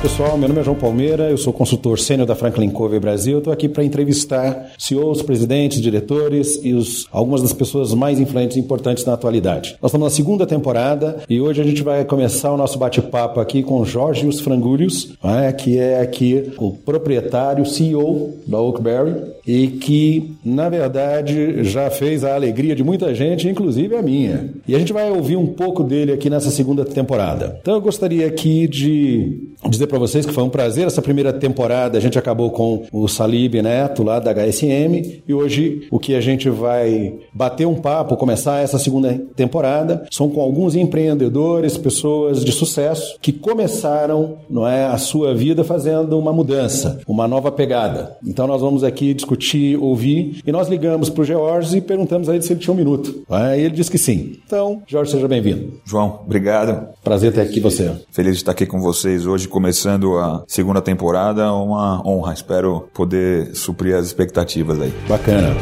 Pessoal, meu nome é João Palmeira, eu sou consultor sênior da Franklin Covey Brasil. Estou aqui para entrevistar CEOs, presidentes, diretores e os, algumas das pessoas mais influentes e importantes na atualidade. Nós estamos na segunda temporada e hoje a gente vai começar o nosso bate-papo aqui com Jorge Frangúlios, né, que é aqui o proprietário, CEO da Oakberry e que, na verdade, já fez a alegria de muita gente, inclusive a minha. E a gente vai ouvir um pouco dele aqui nessa segunda temporada. Então eu gostaria aqui de dizer para vocês que foi um prazer essa primeira temporada. A gente acabou com o Salib Neto lá da HSM e hoje o que a gente vai bater um papo, começar essa segunda temporada, são com alguns empreendedores, pessoas de sucesso que começaram, não é, a sua vida fazendo uma mudança, uma nova pegada. Então nós vamos aqui discutir, ouvir e nós ligamos para o George e perguntamos a ele se ele tinha um minuto. Aí ele disse que sim. Então, Jorge, seja bem-vindo. João, obrigado. Prazer ter aqui você. Feliz de estar aqui com vocês hoje, começando começando a segunda temporada, uma honra. Espero poder suprir as expectativas aí. Bacana.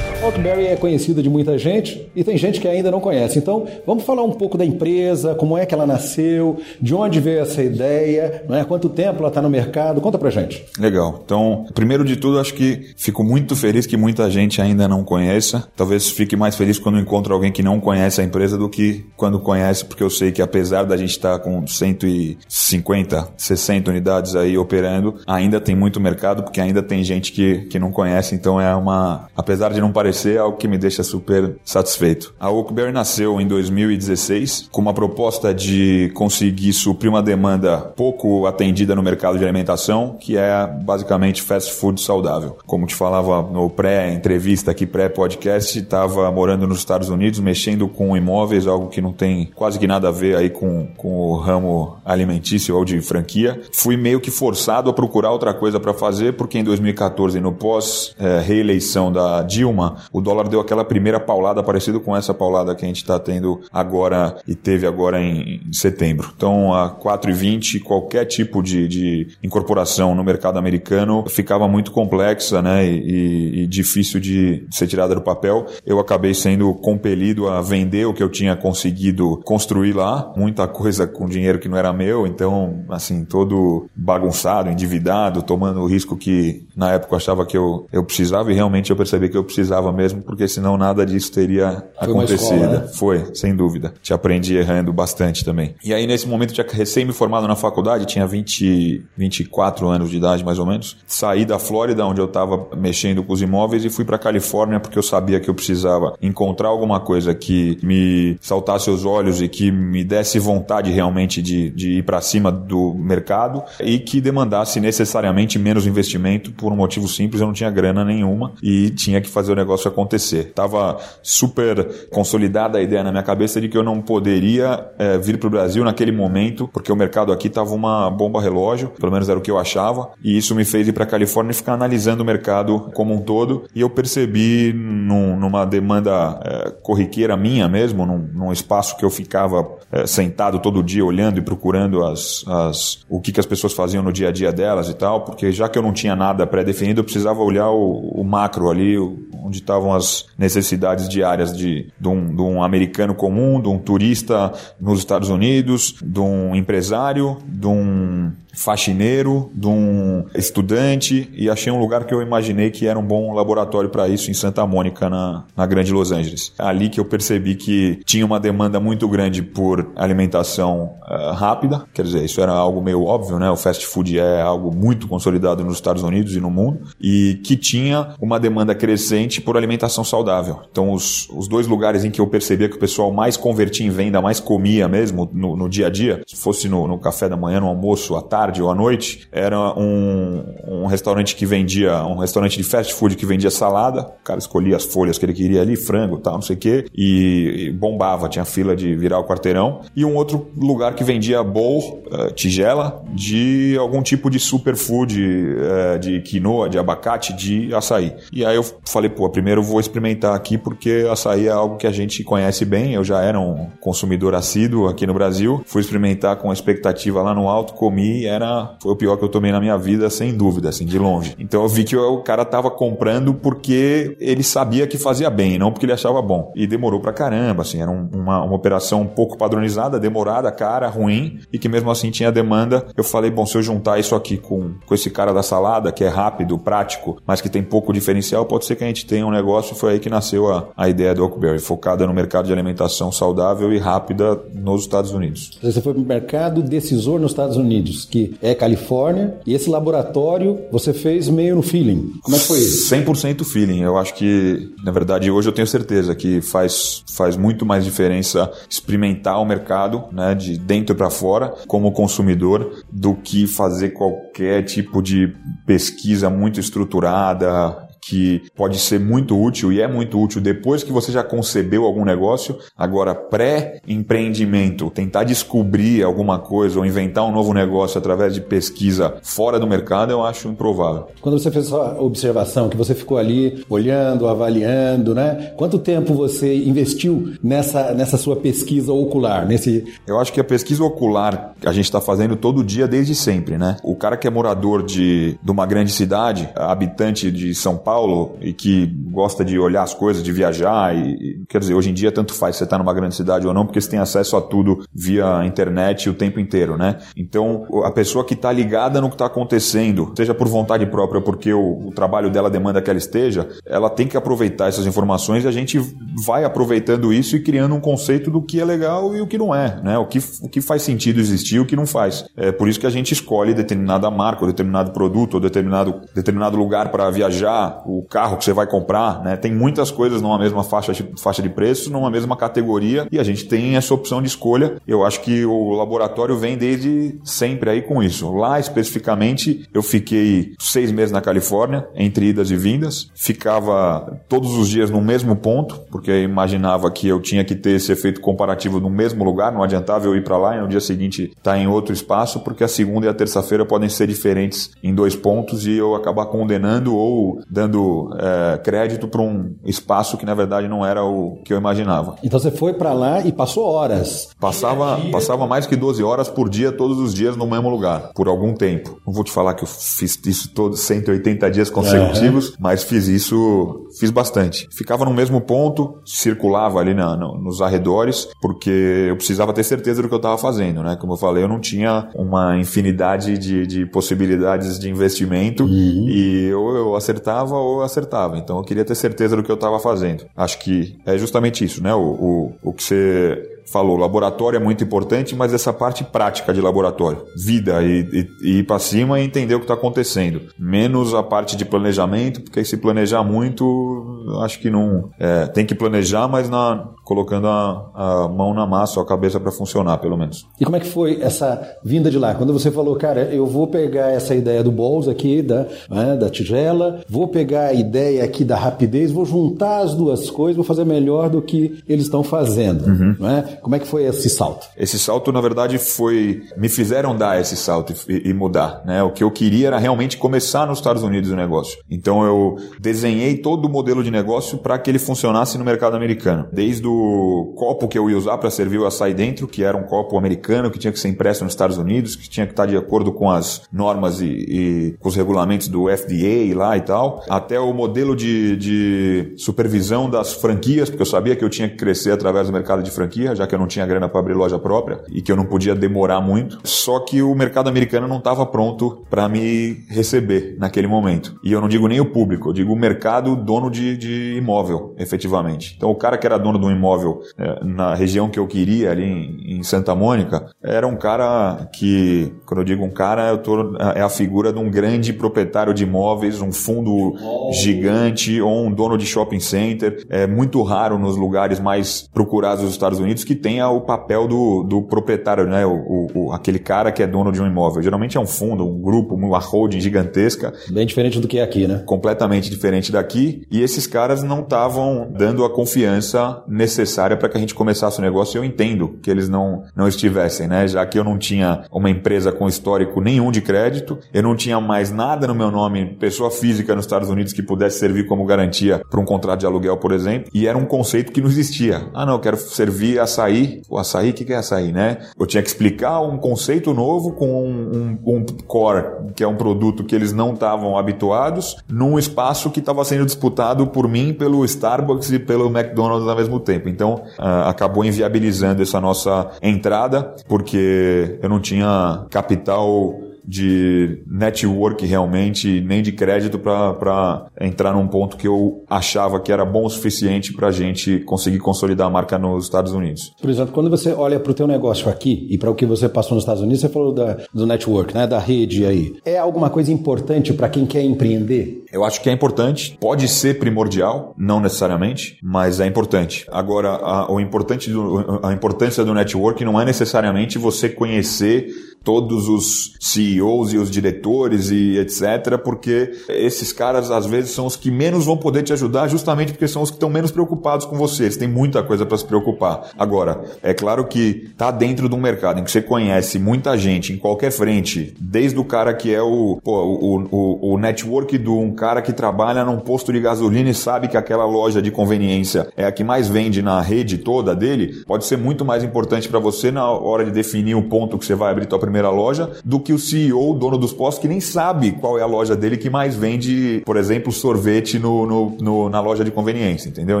Oakberry é conhecida de muita gente e tem gente que ainda não conhece. Então, vamos falar um pouco da empresa, como é que ela nasceu, de onde veio essa ideia, não é? quanto tempo ela está no mercado. Conta pra gente. Legal. Então, primeiro de tudo, acho que fico muito feliz que muita gente ainda não conheça. Talvez fique mais feliz quando encontro alguém que não conhece a empresa do que quando conhece, porque eu sei que apesar da gente estar tá com 150, 60 unidades aí operando, ainda tem muito mercado, porque ainda tem gente que, que não conhece. Então, é uma. Apesar de não parecer é algo que me deixa super satisfeito. A Oakberry nasceu em 2016 com uma proposta de conseguir suprir uma demanda pouco atendida no mercado de alimentação, que é basicamente fast food saudável. Como te falava no pré-entrevista aqui, pré-podcast, estava morando nos Estados Unidos, mexendo com imóveis, algo que não tem quase que nada a ver aí com, com o ramo alimentício ou de franquia. Fui meio que forçado a procurar outra coisa para fazer, porque em 2014, no pós-reeleição eh, da Dilma, o dólar deu aquela primeira paulada parecida com essa paulada que a gente está tendo agora e teve agora em setembro. Então, a 4,20, qualquer tipo de, de, incorporação no mercado americano ficava muito complexa né, e, e, difícil de ser tirada do papel. Eu acabei sendo compelido a vender o que eu tinha conseguido construir lá, muita coisa com dinheiro que não era meu, então, assim, todo bagunçado, endividado, tomando o risco que na época eu achava que eu, eu precisava e realmente eu percebi que eu precisava mesmo, porque senão nada disso teria Foi acontecido. Escola, né? Foi, sem dúvida. Te aprendi errando bastante também. E aí, nesse momento, tinha recém me formado na faculdade, tinha 20, 24 anos de idade, mais ou menos. Saí da Flórida, onde eu estava mexendo com os imóveis, e fui para Califórnia, porque eu sabia que eu precisava encontrar alguma coisa que me saltasse os olhos e que me desse vontade realmente de, de ir para cima do mercado e que demandasse necessariamente menos investimento por um motivo simples, eu não tinha grana nenhuma e tinha que fazer o negócio negócio acontecer. Tava super consolidada a ideia na minha cabeça de que eu não poderia é, vir para o Brasil naquele momento, porque o mercado aqui tava uma bomba relógio, pelo menos era o que eu achava, e isso me fez ir para Califórnia e ficar analisando o mercado como um todo, e eu percebi num, numa demanda é, corriqueira minha mesmo, num, num, espaço que eu ficava é, sentado todo dia olhando e procurando as, as, o que, que as pessoas faziam no dia a dia delas e tal, porque já que eu não tinha nada pré-definido, eu precisava olhar o, o macro ali, onde estavam as necessidades diárias de, de, um, de um americano comum, de um turista nos Estados Unidos, de um empresário, de um faxineiro, de um estudante e achei um lugar que eu imaginei que era um bom laboratório para isso em Santa Mônica, na, na Grande Los Angeles. É ali que eu percebi que tinha uma demanda muito grande por alimentação uh, rápida, quer dizer, isso era algo meio óbvio, né? O fast food é algo muito consolidado nos Estados Unidos e no mundo e que tinha uma demanda crescente por alimentação saudável. Então, os, os dois lugares em que eu percebia que o pessoal mais convertia em venda, mais comia mesmo no, no dia a dia, se fosse no, no café da manhã, no almoço, à tarde, tarde ou à noite, era um, um restaurante que vendia, um restaurante de fast food que vendia salada. O cara escolhia as folhas que ele queria ali, frango, tal, não sei o quê, e, e bombava, tinha fila de virar o quarteirão. E um outro lugar que vendia bowl, uh, tigela, de algum tipo de superfood, uh, de quinoa, de abacate, de açaí. E aí eu falei, pô, primeiro vou experimentar aqui porque açaí é algo que a gente conhece bem. Eu já era um consumidor assíduo aqui no Brasil. Fui experimentar com a expectativa lá no alto, comi, era foi o pior que eu tomei na minha vida, sem dúvida, assim, de longe. Então eu vi que o cara tava comprando porque ele sabia que fazia bem, não porque ele achava bom. E demorou pra caramba, assim, era um, uma, uma operação um pouco padronizada, demorada, cara, ruim, e que mesmo assim tinha demanda. Eu falei, bom, se eu juntar isso aqui com, com esse cara da salada, que é rápido, prático, mas que tem pouco diferencial, pode ser que a gente tenha um negócio. Foi aí que nasceu a, a ideia do Oakberry, focada no mercado de alimentação saudável e rápida nos Estados Unidos. Você foi para o mercado decisor nos Estados Unidos, que é Califórnia, e esse laboratório você fez meio no feeling. Como é que foi isso? 100% feeling. Eu acho que, na verdade, hoje eu tenho certeza que faz, faz muito mais diferença experimentar o mercado, né, de dentro para fora, como consumidor, do que fazer qualquer tipo de pesquisa muito estruturada, que pode ser muito útil e é muito útil depois que você já concebeu algum negócio. Agora, pré-empreendimento, tentar descobrir alguma coisa ou inventar um novo negócio através de pesquisa fora do mercado, eu acho improvável. Quando você fez essa observação, que você ficou ali olhando, avaliando, né? Quanto tempo você investiu nessa, nessa sua pesquisa ocular? Nesse... Eu acho que a pesquisa ocular a gente está fazendo todo dia desde sempre, né? O cara que é morador de, de uma grande cidade, habitante de São Paulo, Paulo e que gosta de olhar as coisas, de viajar e, e quer dizer, hoje em dia tanto faz você estar tá numa grande cidade ou não, porque você tem acesso a tudo via internet o tempo inteiro, né? Então, a pessoa que está ligada no que está acontecendo, seja por vontade própria, porque o, o trabalho dela demanda que ela esteja, ela tem que aproveitar essas informações e a gente vai aproveitando isso e criando um conceito do que é legal e o que não é, né? O que, o que faz sentido existir e o que não faz. É por isso que a gente escolhe determinada marca, ou determinado produto, ou determinado, determinado lugar para viajar, o carro que você vai comprar, né? Tem muitas coisas numa mesma faixa de, faixa de preço, numa mesma categoria, e a gente tem essa opção de escolha. Eu acho que o laboratório vem desde sempre aí com isso. Lá, especificamente, eu fiquei seis meses na Califórnia, entre idas e vindas. Ficava todos os dias no mesmo ponto, porque eu imaginava que eu tinha que ter esse efeito comparativo no mesmo lugar, não adiantava eu ir para lá e no dia seguinte estar tá em outro espaço, porque a segunda e a terça-feira podem ser diferentes em dois pontos e eu acabar condenando ou dando dando é, crédito para um espaço que na verdade não era o que eu imaginava. Então você foi para lá e passou horas. Passava, passava mais que 12 horas por dia, todos os dias no mesmo lugar, por algum tempo. Não vou te falar que eu fiz isso todos 180 dias consecutivos, uhum. mas fiz isso, fiz bastante. Ficava no mesmo ponto, circulava ali na, no, nos arredores, porque eu precisava ter certeza do que eu estava fazendo, né? Como eu falei, eu não tinha uma infinidade de, de possibilidades de investimento uhum. e eu, eu acertava acertava. Então eu queria ter certeza do que eu estava fazendo. Acho que é justamente isso, né? O, o, o que você falou, laboratório é muito importante, mas essa parte prática de laboratório, vida e, e, e ir para cima e entender o que está acontecendo. Menos a parte de planejamento, porque se planejar muito, acho que não. É, tem que planejar, mas na, colocando a, a mão na massa, a cabeça para funcionar, pelo menos. E como é que foi essa vinda de lá? Quando você falou, cara, eu vou pegar essa ideia do Balls aqui, da, né, da tigela, vou pegar a ideia aqui da rapidez, vou juntar as duas coisas, vou fazer melhor do que eles estão fazendo. Uhum. Né? Como é que foi esse salto? Esse salto, na verdade, foi. Me fizeram dar esse salto e, e mudar. Né? O que eu queria era realmente começar nos Estados Unidos o negócio. Então eu desenhei todo o modelo de negócio para que ele funcionasse no mercado americano. Desde o copo que eu ia usar para servir o açaí dentro, que era um copo americano que tinha que ser impresso nos Estados Unidos, que tinha que estar de acordo com as normas e, e com os regulamentos do FDA lá e tal, até o modelo de, de supervisão das franquias, porque eu sabia que eu tinha que crescer através do mercado de franquia, já já que eu não tinha grana para abrir loja própria e que eu não podia demorar muito. Só que o mercado americano não estava pronto para me receber naquele momento. E eu não digo nem o público, eu digo o mercado dono de, de imóvel, efetivamente. Então, o cara que era dono de um imóvel é, na região que eu queria, ali em, em, Santa Mônica, era um cara que, quando eu digo um cara, eu tô, é a figura de um grande proprietário de imóveis, um fundo oh. gigante ou um dono de shopping center. É muito raro nos lugares mais procurados dos Estados Unidos que tenha o papel do, do proprietário, né? O, o, aquele cara que é dono de um imóvel. Geralmente é um fundo, um grupo, uma holding gigantesca. Bem diferente do que é aqui, né? Completamente diferente daqui. E esses caras não estavam dando a confiança necessária para que a gente começasse o negócio. Eu entendo que eles não, não estivessem, né? Já que eu não tinha uma empresa com histórico nenhum de crédito, eu não tinha mais nada no meu nome, pessoa física nos Estados Unidos que pudesse servir como garantia para um contrato de aluguel, por exemplo. E era um conceito que não existia. Ah, não, eu quero servir açaí. O açaí, o que é açaí, né? Eu tinha que explicar um conceito novo com um, um, um core, que é um produto que eles não estavam habituados, num espaço que estava sendo disputado por mim, pelo Starbucks e pelo McDonald's ao mesmo tempo. Então, uh, acabou inviabilizando essa nossa entrada, porque eu não tinha capital de network realmente, nem de crédito para entrar num ponto que eu achava que era bom o suficiente para a gente conseguir consolidar a marca nos Estados Unidos. Por exemplo, quando você olha para o teu negócio aqui e para o que você passou nos Estados Unidos, você falou da, do network, né, da rede aí. É alguma coisa importante para quem quer empreender? Eu acho que é importante, pode ser primordial, não necessariamente, mas é importante. Agora, a, o importante do, a importância do network não é necessariamente você conhecer todos os CEOs e os diretores e etc, porque esses caras às vezes são os que menos vão poder te ajudar, justamente porque são os que estão menos preocupados com você. Eles têm muita coisa para se preocupar. Agora, é claro que tá dentro de um mercado em que você conhece muita gente em qualquer frente, desde o cara que é o, pô, o, o, o network de um cara que trabalha num posto de gasolina e sabe que aquela loja de conveniência é a que mais vende na rede toda dele, pode ser muito mais importante para você na hora de definir o ponto que você vai abrir tua primeira loja do que o CEO, o dono dos postos, que nem sabe qual é a loja dele que mais vende, por exemplo, sorvete no, no, no na loja de conveniência, entendeu?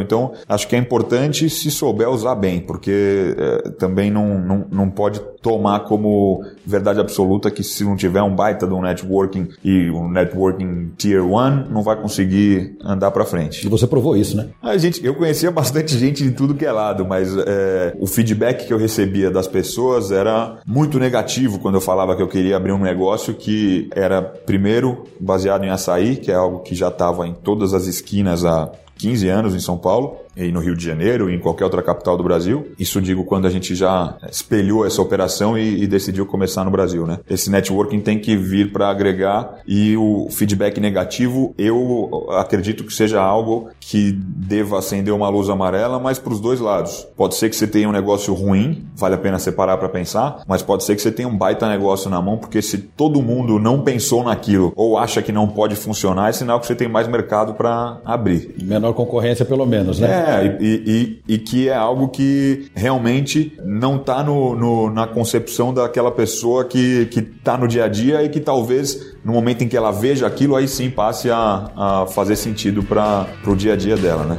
Então, acho que é importante se souber usar bem, porque é, também não, não, não pode tomar como verdade absoluta que se não tiver um baita de um networking e um networking tier one, não vai conseguir andar para frente. E você provou isso, né? A gente, eu conhecia bastante gente de tudo que é lado, mas é, o feedback que eu recebia das pessoas era muito negativo quando eu falava que eu queria abrir um negócio que era primeiro baseado em açaí, que é algo que já estava em todas as esquinas há 15 anos em São Paulo e no Rio de Janeiro e em qualquer outra capital do Brasil. Isso digo quando a gente já espelhou essa operação e, e decidiu começar no Brasil, né? Esse networking tem que vir para agregar e o feedback negativo eu acredito que seja algo que deva acender uma luz amarela, mas para os dois lados. Pode ser que você tenha um negócio ruim, vale a pena separar para pensar, mas pode ser que você tenha um baita negócio na mão, porque se todo mundo não pensou naquilo ou acha que não pode funcionar, é sinal que você tem mais mercado para abrir. Menor concorrência pelo menos, né? É, é, e, e, e, que é algo que realmente não está no, no, na concepção daquela pessoa que está no dia a dia e que talvez no momento em que ela veja aquilo, aí sim passe a, a fazer sentido para o dia a dia dela, né?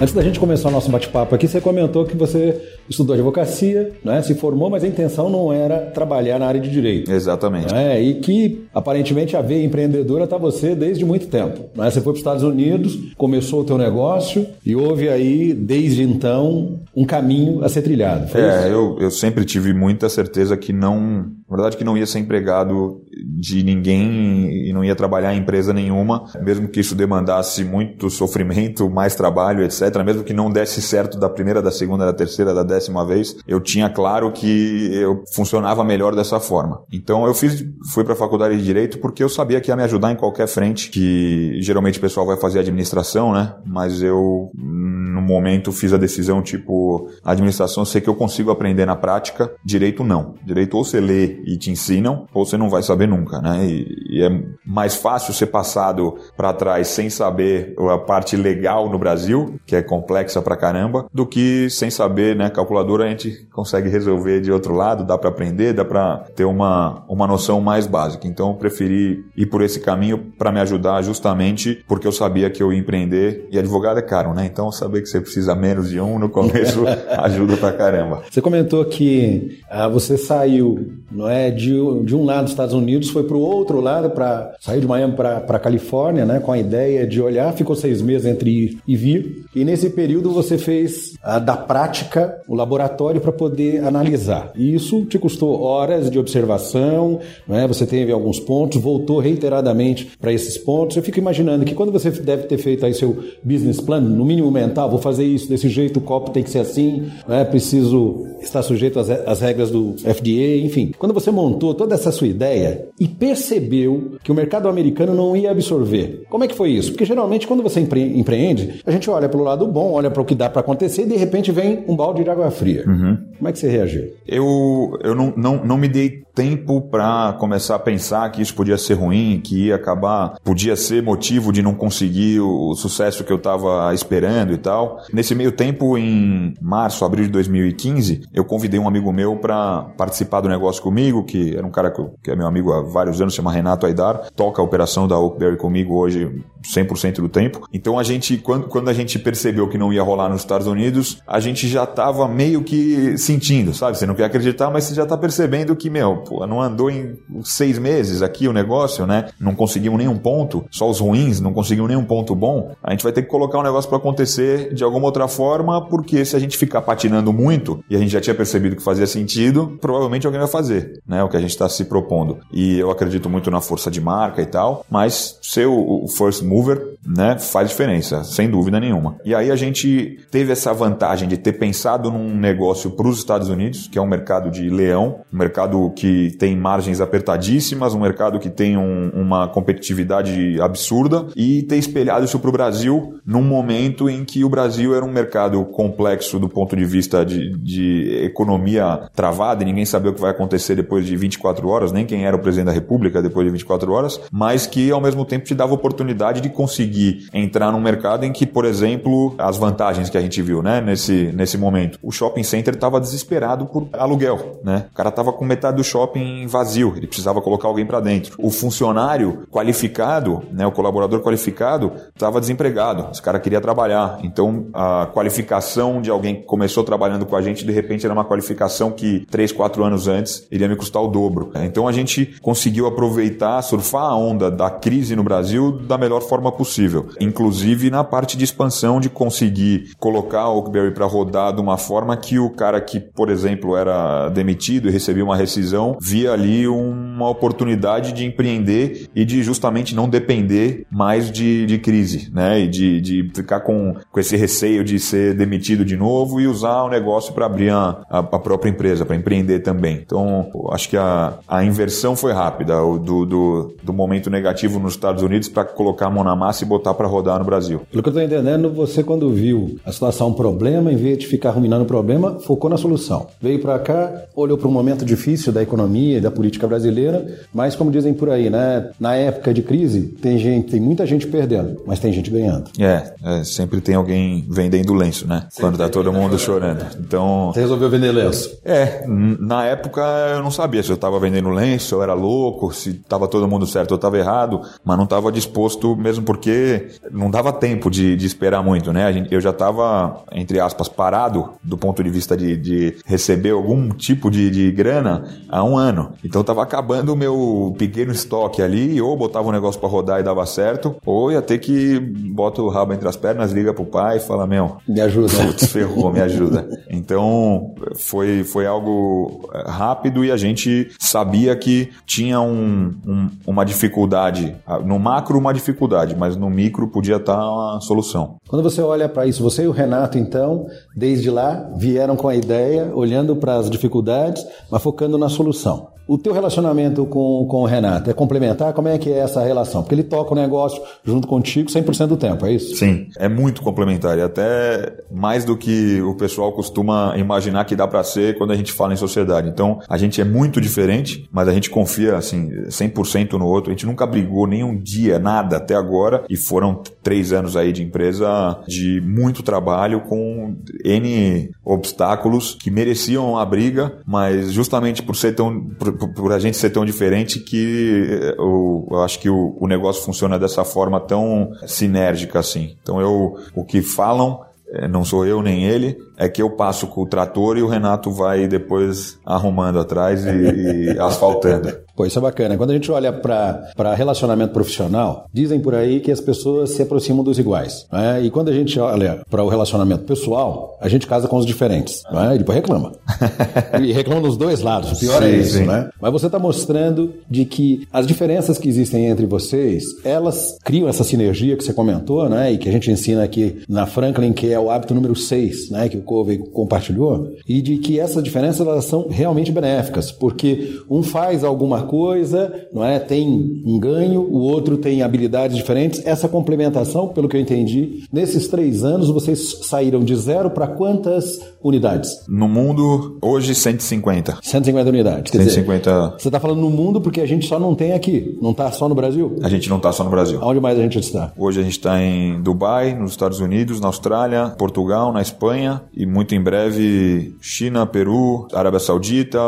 Antes da gente começar o nosso bate-papo aqui, você comentou que você estudou advocacia, né, se formou, mas a intenção não era trabalhar na área de direito. Exatamente. Né, e que, aparentemente, a veia empreendedora está você desde muito tempo. Né? Você foi para os Estados Unidos, começou o teu negócio e houve aí, desde então, um caminho a ser trilhado. Foi é, eu, eu sempre tive muita certeza que não, na verdade, que não ia ser empregado de ninguém e não ia trabalhar em empresa nenhuma, mesmo que isso demandasse muito sofrimento, mais trabalho, etc. Mesmo que não desse certo da primeira, da segunda, da terceira, da décima vez, eu tinha claro que eu funcionava melhor dessa forma. Então eu fiz, fui para a faculdade de direito porque eu sabia que ia me ajudar em qualquer frente, que geralmente o pessoal vai fazer administração, né? Mas eu no momento fiz a decisão tipo administração, sei que eu consigo aprender na prática, direito não. Direito ou você lê e te ensinam, ou você não vai saber nunca, né? E, e é mais fácil ser passado para trás sem saber a parte legal no Brasil, que é complexa pra caramba, do que sem saber, né, calculadora a gente consegue resolver de outro lado, dá para aprender, dá para ter uma, uma noção mais básica. Então eu preferi ir por esse caminho para me ajudar justamente porque eu sabia que eu ia empreender e advogado é caro, né? Então saber que você precisa menos de um no começo ajuda pra caramba. Você comentou que ah, você saiu, não é, de, de um lado dos Estados Unidos foi para o outro lado, para sair de Miami para Califórnia, né, com a ideia de olhar, ficou seis meses entre ir e vir. E nesse período você fez a, da prática o laboratório para poder analisar. E isso te custou horas de observação, né, você teve alguns pontos, voltou reiteradamente para esses pontos. Eu fico imaginando que quando você deve ter feito aí seu business plan, no mínimo mental, vou fazer isso desse jeito, o copo tem que ser assim, né, preciso estar sujeito às, às regras do FDA, enfim. Quando você montou toda essa sua ideia e percebeu que o mercado americano não ia absorver, como é que foi isso? Porque geralmente quando você empre empreende, a gente olha para o lado bom, olha para o que dá para acontecer e de repente vem um balde de água fria. Uhum. Como é que você reagiu? Eu, eu não, não, não me dei tempo para começar a pensar que isso podia ser ruim, que ia acabar, podia ser motivo de não conseguir o, o sucesso que eu estava esperando e tal. Nesse meio tempo, em março, abril de 2015, eu convidei um amigo meu para participar do negócio comigo, que era um cara que, que, é meu amigo há vários anos, chama Renato Aidar, toca a operação da Oakberry comigo hoje 100% do tempo. Então a gente, quando, quando a gente percebeu que não ia rolar nos Estados Unidos, a gente já estava meio que sentindo, sabe? Você não quer acreditar, mas você já está percebendo que, meu, pô, não andou em seis meses aqui o negócio, né? Não conseguimos nenhum ponto, só os ruins, não conseguimos nenhum ponto bom. A gente vai ter que colocar um negócio para acontecer de alguma outra forma, porque se a gente ficar patinando muito, e a gente já tinha percebido que fazia sentido, provavelmente alguém vai fazer, né? O que a gente está se propondo. E eu acredito muito na força de marca e tal, mas ser o, o first mover, né, faz diferença, sem dúvida nenhuma. E aí a gente teve essa vantagem de ter pensado num negócio para os Estados Unidos, que é um mercado de leão, um mercado que tem margens apertadíssimas, um mercado que tem um, uma competitividade absurda e ter espelhado isso para o Brasil num momento em que o Brasil era um mercado complexo do ponto de vista de, de economia travada e ninguém sabia o que vai acontecer depois de 24 horas, nem quem era o presidente da República depois de 24 horas, mas que ao mesmo tempo te dava oportunidade de conseguir entrar num mercado em que, por exemplo, as vantagens que a gente viu, né, nesse, nesse momento, o shopping center estava desesperado por aluguel, né? O cara estava com metade do shopping vazio, ele precisava colocar alguém para dentro. O funcionário qualificado, né, o colaborador qualificado, estava desempregado, esse cara queria trabalhar. Então, a qualificação de alguém que começou trabalhando com a gente, de repente era uma qualificação que 3, 4 anos antes iria me custar o dobro. Então, a gente conseguiu aproveitar, surfar a onda da crise no Brasil da melhor forma possível, inclusive na parte de expansão de conseguir colocar o Oakberry para rodar de uma forma que o cara que, por exemplo, era demitido e recebia uma rescisão, via ali uma oportunidade de empreender e de justamente não depender mais de, de crise, né? E de, de ficar com, com esse receio de ser demitido de novo e usar o negócio para abrir a, a, a, própria empresa, para empreender também. Então, acho que a, a inversão foi rápida do, do, do momento negativo nos Estados Unidos para colocar a mão na massa e botar para rodar no Brasil. Pelo que eu estou entendendo, você quando viu a situação um problema, em vez de ficar ruminando problema, focou na solução. Veio para cá, olhou para um momento difícil da economia e da política brasileira, mas como dizem por aí, né? Na época de crise, tem gente, tem muita gente perdendo, mas tem gente ganhando. É, é sempre tem alguém vendendo lenço, né? Sempre Quando tá todo mundo chorando. Então. Você resolveu vender lenço? É, na época eu não sabia se eu estava vendendo lenço, se eu era louco, se estava todo mundo certo ou estava errado, mas não estava disposto, mesmo porque não dava tempo de, de esperar muito, né? eu já estava, entre aspas, parado do ponto de vista de, de receber algum tipo de, de grana há um ano. Então tava acabando o meu pequeno estoque ali, ou botava um negócio para rodar e dava certo, ou ia ter que bota o rabo entre as pernas, liga pro pai e fala: Meu, me ajuda. Putz, ferrou, me ajuda. Então foi, foi algo eh, rápido e a gente sabia que tinha um, um, uma dificuldade. No macro, uma dificuldade, mas no micro podia estar tá uma solução. Quando você olha para isso, você e o Renato, então, desde lá, vieram com a ideia, olhando para as dificuldades, mas focando na solução. O teu relacionamento com, com o Renato é complementar? Como é que é essa relação? Porque ele toca o negócio junto contigo 100% do tempo, é isso? Sim, é muito complementar e até mais do que o pessoal costuma imaginar que dá para ser quando a gente fala em sociedade. Então, a gente é muito diferente, mas a gente confia assim 100% no outro. A gente nunca brigou nenhum dia, nada até agora e foram três anos aí de empresa de muito trabalho com N obstáculos que mereciam a briga, mas justamente por ser tão por, por, a gente ser tão diferente que eh, eu, eu acho que o, o, negócio funciona dessa forma tão sinérgica assim. Então eu, o que falam eh, não sou eu nem ele, é que eu passo com o trator e o Renato vai depois arrumando atrás e, e asfaltando. Pô, isso é bacana. Quando a gente olha para relacionamento profissional, dizem por aí que as pessoas se aproximam dos iguais. Né? E quando a gente olha para o relacionamento pessoal, a gente casa com os diferentes. Né? E depois reclama. e reclama nos dois lados. O pior é sim, é isso, sim. né? Mas você está mostrando de que as diferenças que existem entre vocês, elas criam essa sinergia que você comentou, né? E que a gente ensina aqui na Franklin, que é o hábito número 6, né? Que o Covey compartilhou. E de que essas diferenças elas são realmente benéficas, porque um faz alguma coisa, não é? Tem um ganho, o outro tem habilidades diferentes. Essa complementação, pelo que eu entendi, nesses três anos vocês saíram de zero para quantas unidades? No mundo, hoje 150. 150 unidades. Quer 150. Dizer, você está falando no mundo porque a gente só não tem aqui, não está só no Brasil? A gente não está só no Brasil. Onde mais a gente está? Hoje a gente está em Dubai, nos Estados Unidos, na Austrália, Portugal, na Espanha e muito em breve China, Peru, Arábia Saudita,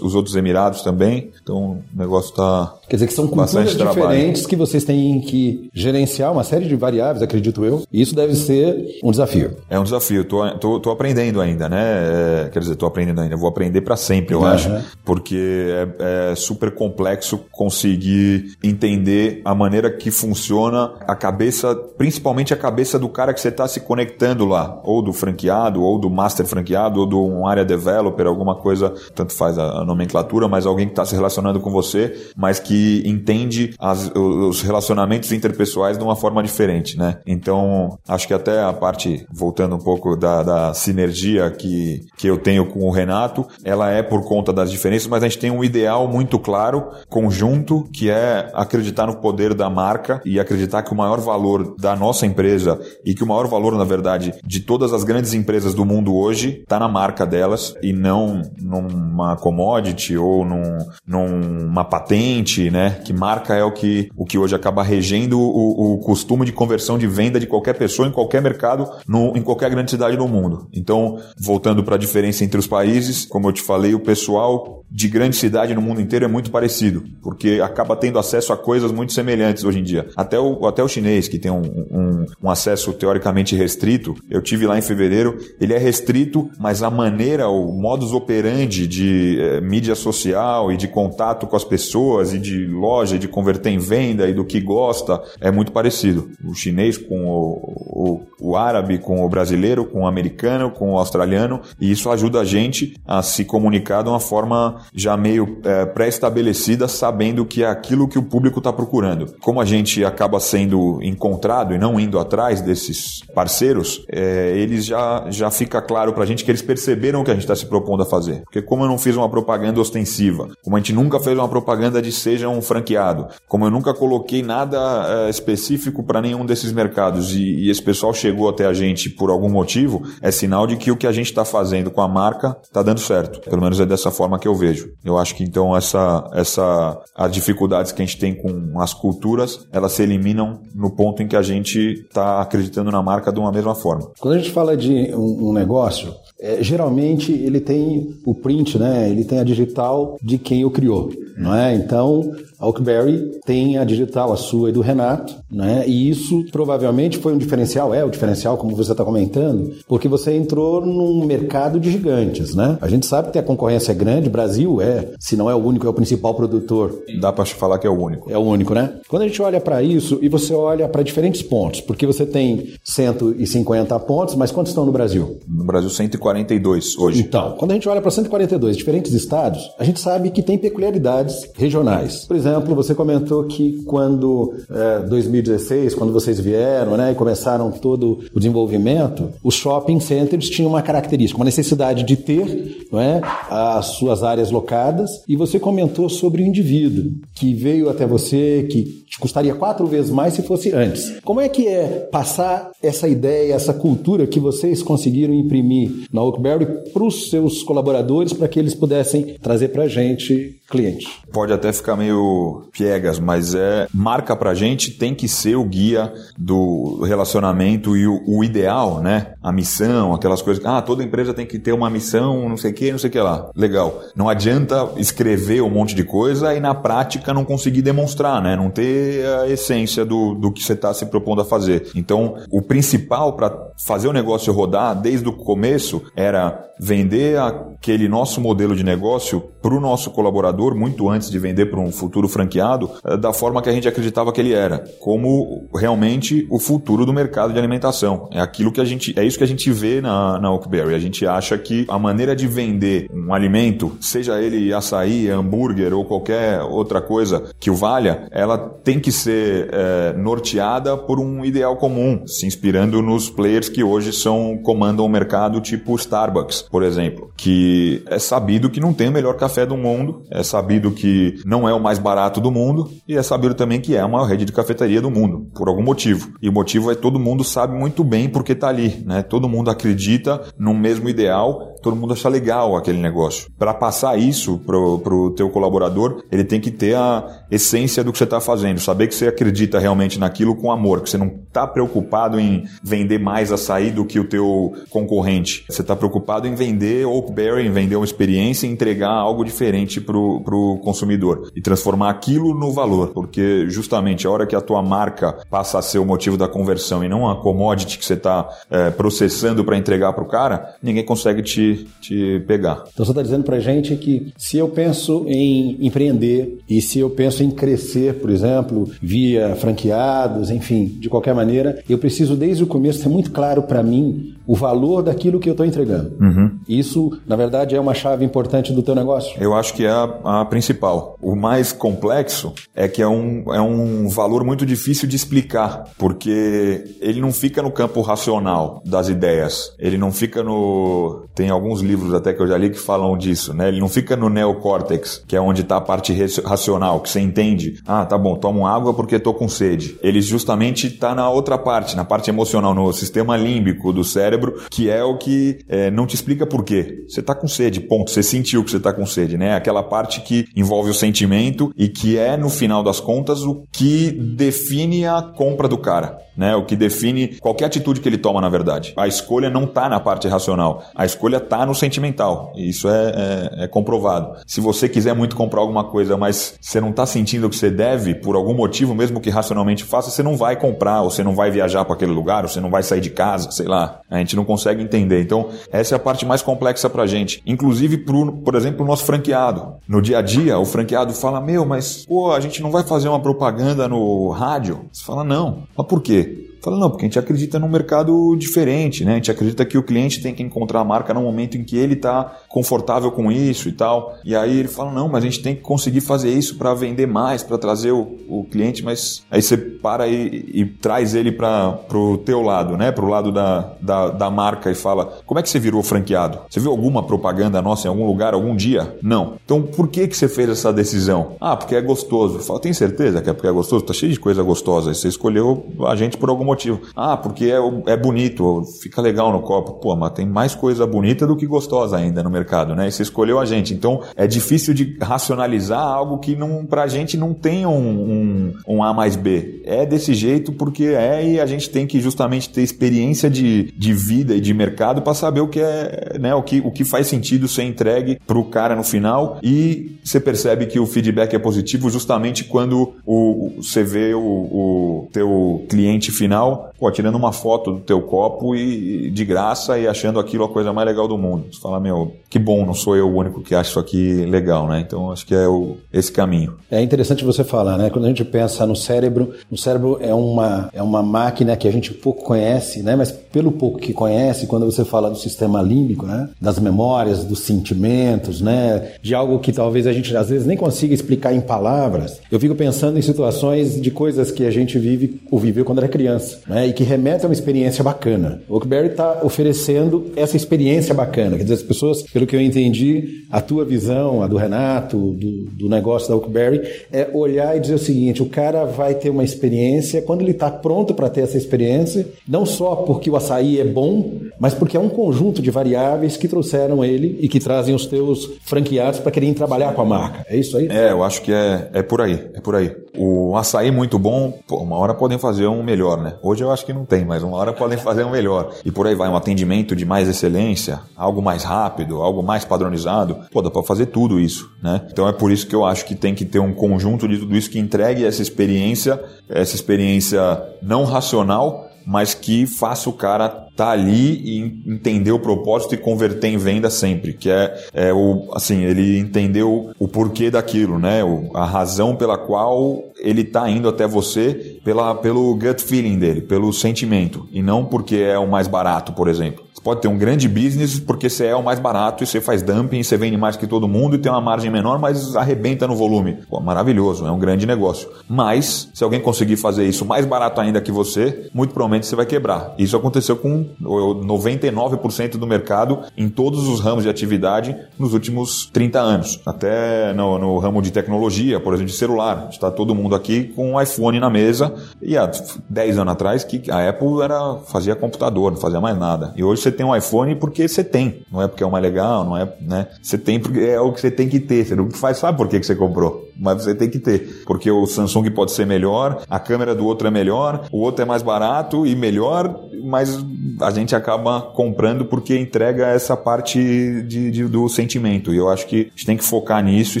os outros Emirados também. Então o negócio está Quer dizer que são culturas diferentes que vocês têm que gerenciar uma série de variáveis, acredito eu. E isso deve ser um desafio. É um desafio. Tô, tô, tô aprendendo ainda, né? É, quer dizer, tô aprendendo ainda. Eu vou aprender para sempre, eu acho. Porque é, é super complexo conseguir entender a maneira que funciona a cabeça, principalmente a cabeça do cara que você está se conectando lá. Ou do franqueado, ou do master franqueado, ou do um área developer, alguma coisa, tanto faz a, a nomenclatura, mas alguém que está se relacionando com você, mas que entende as, os relacionamentos interpessoais de uma forma diferente, né? Então, acho que até a parte, voltando um pouco da, da sinergia que, que eu tenho com o Renato, ela é por conta das diferenças, mas a gente tem um ideal muito claro, conjunto, que é acreditar no poder da marca e acreditar que o maior valor da nossa empresa e que o maior valor, na verdade, de todas as grandes empresas do mundo hoje está na marca delas e não numa commodity ou num, numa patente, né? Que marca é o que, o que hoje acaba regendo o, o costume de conversão de venda de qualquer pessoa em qualquer mercado, no, em qualquer grande cidade do mundo. Então, voltando para a diferença entre os países, como eu te falei, o pessoal de grande cidade no mundo inteiro é muito parecido, porque acaba tendo acesso a coisas muito semelhantes hoje em dia. Até o, até o chinês, que tem um, um, um acesso teoricamente restrito, eu tive lá em fevereiro, ele é restrito, mas a maneira, o modus operandi de eh, mídia social e de contato com as pessoas e de loja, de converter em venda e do que gosta, é muito parecido. O chinês com o, o, o árabe, com o brasileiro, com o americano, com o australiano, e isso ajuda a gente a se comunicar de uma forma já meio é, pré-estabelecida, sabendo que é aquilo que o público está procurando. Como a gente acaba sendo encontrado e não indo atrás desses parceiros, é, eles já, já fica claro para a gente que eles perceberam o que a gente está se propondo a fazer. Porque como eu não fiz uma propaganda ostensiva, como a gente nunca fez uma propaganda de seja um franqueado. Como eu nunca coloquei nada é, específico para nenhum desses mercados e, e, esse pessoal chegou até a gente por algum motivo, é sinal de que o que a gente está fazendo com a marca está dando certo. Pelo menos é dessa forma que eu vejo. Eu acho que então essa, essa, as dificuldades que a gente tem com as culturas, elas se eliminam no ponto em que a gente está acreditando na marca de uma mesma forma. Quando a gente fala de um, um negócio, é, geralmente ele tem o print, né? Ele tem a digital de quem o criou, não é? Então a Oakberry tem a digital, a sua e do Renato, né? E isso provavelmente foi um diferencial, é o diferencial, como você está comentando, porque você entrou num mercado de gigantes, né? A gente sabe que a concorrência é grande, Brasil é, se não é o único, é o principal produtor. Dá para falar que é o único. É o único, né? Quando a gente olha para isso e você olha para diferentes pontos, porque você tem 150 pontos, mas quantos estão no Brasil? No Brasil, 142 hoje. Então, quando a gente olha para 142 diferentes estados, a gente sabe que tem peculiaridades regionais. Por exemplo, exemplo, você comentou que quando é, 2016, quando vocês vieram né, e começaram todo o desenvolvimento, os shopping centers tinham uma característica, uma necessidade de ter não é, as suas áreas locadas, e você comentou sobre o indivíduo que veio até você, que te custaria quatro vezes mais se fosse antes. Como é que é passar essa ideia, essa cultura que vocês conseguiram imprimir na Oakberry para os seus colaboradores, para que eles pudessem trazer para a gente cliente? Pode até ficar meio piegas, mas é marca pra gente tem que ser o guia do relacionamento e o, o ideal, né? A missão, aquelas coisas. Ah, toda empresa tem que ter uma missão, não sei o que, não sei o que lá. Legal. Não adianta escrever um monte de coisa e na prática não conseguir demonstrar, né? Não ter a essência do, do que você está se propondo a fazer. Então, o principal para fazer o negócio rodar desde o começo era vender aquele nosso modelo de negócio para o nosso colaborador, muito antes de vender para um futuro franqueado, eh, da forma que a gente acreditava que ele era, como realmente o futuro do mercado de alimentação. É aquilo que a gente, é isso que a gente vê na, na Oakberry. A gente acha que a maneira de vender um alimento, seja ele açaí, hambúrguer ou qualquer outra coisa que o valha, ela tem que ser é, norteada por um ideal comum, se inspirando nos players que hoje são comandam o mercado, tipo Starbucks, por exemplo, que é sabido que não tem o melhor café do mundo, é sabido que não é o mais barato do mundo e é sabido também que é uma rede de cafeteria do mundo, por algum motivo. E o motivo é todo mundo sabe muito bem porque está ali, né? Todo mundo acredita no mesmo ideal todo mundo acha legal aquele negócio. Para passar isso pro, pro teu colaborador, ele tem que ter a essência do que você está fazendo, saber que você acredita realmente naquilo com amor, que você não está preocupado em vender mais açaí do que o teu concorrente. Você está preocupado em vender Oakberry, em vender uma experiência e entregar algo diferente pro, pro consumidor e transformar aquilo no valor, porque justamente a hora que a tua marca passa a ser o motivo da conversão e não a commodity que você está é, processando para entregar para o cara, ninguém consegue te te, pegar. Então você está dizendo para gente que se eu penso em empreender e se eu penso em crescer, por exemplo, via franqueados, enfim, de qualquer maneira, eu preciso desde o começo ter muito claro para mim o valor daquilo que eu estou entregando. Uhum. Isso, na verdade, é uma chave importante do teu negócio? Eu acho que é a, a, principal. O mais complexo é que é um, é um valor muito difícil de explicar, porque ele não fica no campo racional das ideias. Ele não fica no... Tem alguns livros até que eu já li que falam disso, né? Ele não fica no neocórtex, que é onde está a parte racional, que você entende. Ah, tá bom, tomo água porque estou com sede. Ele justamente está na outra parte, na parte emocional, no sistema límbico do cérebro que é o que é, não te explica por quê. Você está com sede, ponto. Você sentiu que você está com sede, né? Aquela parte que envolve o sentimento e que é, no final das contas, o que define a compra do cara né? O que define qualquer atitude que ele toma, na verdade. A escolha não está na parte racional, a escolha está no sentimental. Isso é, é, é, comprovado. Se você quiser muito comprar alguma coisa, mas você não está sentindo que você deve, por algum motivo, mesmo que racionalmente faça, você não vai comprar, ou você não vai viajar para aquele lugar, ou você não vai sair de casa, sei lá. A gente não consegue entender. Então, essa é a parte mais complexa para gente. Inclusive, pro, por exemplo, o nosso franqueado. No dia a dia, o franqueado fala: Meu, mas pô, a gente não vai fazer uma propaganda no rádio? Você fala: Não. Mas por quê? Fala, não, porque a gente acredita num mercado diferente, né? A gente acredita que o cliente tem que encontrar a marca no momento em que ele está confortável com isso e tal. E aí ele fala, não, mas a gente tem que conseguir fazer isso para vender mais, para trazer o, o, cliente, mas aí você para e, e traz ele para o teu lado, né? Para o lado da, da, da, marca e fala, como é que você virou franqueado? Você viu alguma propaganda nossa em algum lugar, algum dia? Não. Então por que, que você fez essa decisão? Ah, porque é gostoso. Eu falo, tem certeza que é porque é gostoso? Tá cheio de coisa gostosa. Você escolheu a gente por algum motivo. Ah, porque é, é bonito, fica legal no copo. Pô, mas tem mais coisa bonita do que gostosa ainda no mercado, né? E você escolheu a gente. Então é difícil de racionalizar algo que não, pra gente não tem um, um, um A mais B. É desse jeito porque é e a gente tem que justamente ter experiência de, de vida e de mercado para saber o que é, né? O que, o que faz sentido ser entregue pro cara no final e você percebe que o feedback é positivo justamente quando o, você vê o, o teu cliente final final, pô, tirando uma foto do teu copo e de graça e achando aquilo a coisa mais legal do mundo. Você fala, meu, que bom, não sou eu o único que acha isso aqui legal, né? Então acho que é o, esse caminho. É interessante você falar, né? Quando a gente pensa no cérebro, o cérebro é uma, é uma máquina que a gente pouco conhece, né? Mas pelo pouco que conhece, quando você fala do sistema límbico, né? Das memórias, dos sentimentos, né? De algo que talvez a gente às vezes nem consiga explicar em palavras. Eu fico pensando em situações de coisas que a gente vive ou viveu quando era criança né, e que remete a uma experiência bacana. O Oakberry está oferecendo essa experiência bacana. Quer dizer, as pessoas, pelo que eu entendi, a tua visão, a do Renato, do, do negócio da Oakberry, é olhar e dizer o seguinte: o cara vai ter uma experiência, quando ele está pronto para ter essa experiência, não só porque o açaí é bom, mas porque é um conjunto de variáveis que trouxeram ele e que trazem os teus franqueados para quererem trabalhar com a marca. É isso aí? É, eu acho que é, é por aí. É por aí. O açaí muito bom, pô, uma hora podem fazer um melhor, né? Hoje eu acho que não tem, mas uma hora podem fazer um melhor. E por aí vai, um atendimento de mais excelência, algo mais rápido, algo mais padronizado. Pô, dá pra fazer tudo isso, né? Então é por isso que eu acho que tem que ter um conjunto de tudo isso que entregue essa experiência, essa experiência não racional, mas que faça o cara tá ali e entender o propósito e converter em venda sempre, que é, é o assim, ele entendeu o porquê daquilo, né? O, a razão pela qual ele tá indo até você pela, pelo gut feeling dele, pelo sentimento, e não porque é o mais barato, por exemplo. Você pode ter um grande business porque você é o mais barato e você faz dumping, você vende mais que todo mundo e tem uma margem menor, mas arrebenta no volume. Pô, maravilhoso, é um grande negócio. Mas, se alguém conseguir fazer isso mais barato ainda que você, muito provavelmente você vai quebrar. Isso aconteceu com 99% do mercado em todos os ramos de atividade nos últimos 30 anos. Até no, no ramo de tecnologia, por exemplo, de celular. Está todo mundo aqui com um iPhone na mesa e há 10 anos atrás que a Apple era, fazia computador, não fazia mais nada. E hoje você tem um iPhone porque você tem, não é porque é mais legal, não é, né? Você tem porque é o que você tem que ter. Você não faz, sabe por que, que você comprou, mas você tem que ter. Porque o Samsung pode ser melhor, a câmera do outro é melhor, o outro é mais barato e melhor, mas a gente acaba comprando porque entrega essa parte de, de, do sentimento. E eu acho que a gente tem que focar nisso e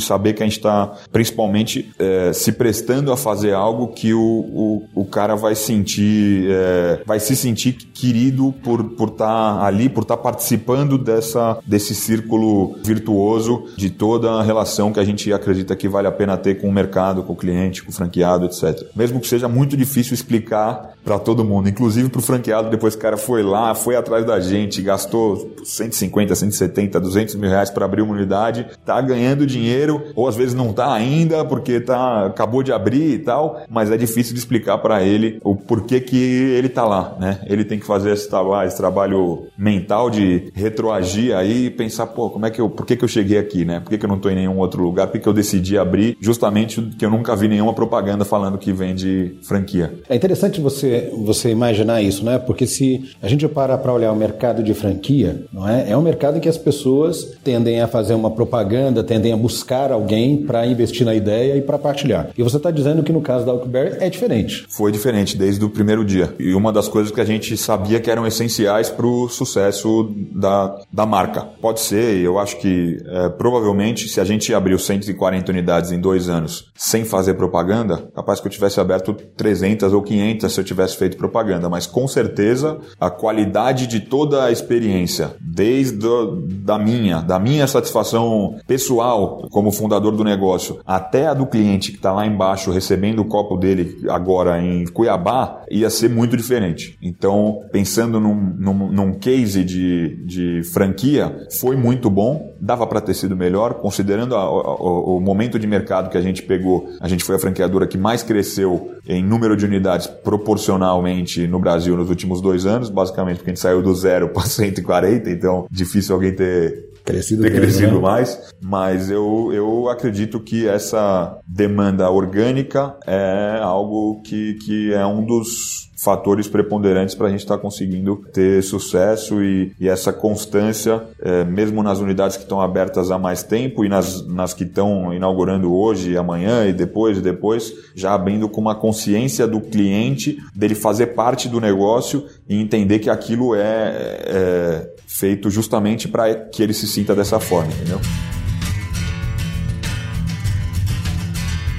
saber que a gente está, principalmente, é, se prestando a fazer algo que o, o, o cara vai sentir, é, vai se sentir querido por estar por tá ali, por estar tá participando dessa, desse círculo virtuoso de toda a relação que a gente acredita que vale a pena ter com o mercado, com o cliente, com o franqueado, etc. Mesmo que seja muito difícil explicar para todo mundo, inclusive para o franqueado, depois que o cara foi lá, foi atrás da gente, gastou 150, 170, 200 mil reais para abrir uma unidade, tá ganhando dinheiro, ou às vezes não tá ainda porque tá, acabou de abrir e tal, mas é difícil de explicar para ele o porquê que ele tá lá, né? Ele tem que fazer esse trabalho, esse trabalho mental de retroagir aí e pensar, pô, como é que eu, por que que eu cheguei aqui, né? Por que que eu não tô em nenhum outro lugar? Por que que eu decidi abrir justamente que eu nunca vi nenhuma propaganda falando que vende franquia? É interessante você, você imaginar isso, né? Porque se a gente para para olhar o mercado de franquia, não é? É um mercado em que as pessoas tendem a fazer uma propaganda, tendem a buscar alguém para investir na ideia e para partilhar. E você está dizendo que no caso da Outberry é diferente. Foi diferente desde o primeiro dia. E uma das coisas que a gente sabia que eram essenciais para o sucesso da, da marca. Pode ser, eu acho que é, provavelmente se a gente abriu 140 unidades em dois anos sem fazer propaganda, capaz que eu tivesse aberto 300 ou 500 se eu tivesse feito propaganda. Mas com certeza a qualidade de toda a experiência, desde da minha, da minha satisfação pessoal como fundador do negócio, até a do cliente que está lá embaixo recebendo o copo dele agora em Cuiabá, ia ser muito diferente. Então, pensando num, num, num case de, de franquia, foi muito bom, dava para ter sido melhor, considerando a, a, o momento de mercado que a gente pegou, a gente foi a franqueadora que mais cresceu em número de unidades proporcionalmente no Brasil nos últimos dois anos, basicamente porque a gente saiu do zero para 140, então difícil alguém ter crescido, ter crescido né? mais, mas eu, eu acredito que essa demanda orgânica é algo que, que é um dos fatores preponderantes para a gente estar tá conseguindo ter sucesso e, e essa constância, é, mesmo nas unidades que estão abertas há mais tempo e nas, nas que estão inaugurando hoje, amanhã e depois e depois, já abrindo com uma consciência do cliente, dele fazer parte do negócio e entender que aquilo é, é feito justamente para que ele se sinta dessa forma, entendeu?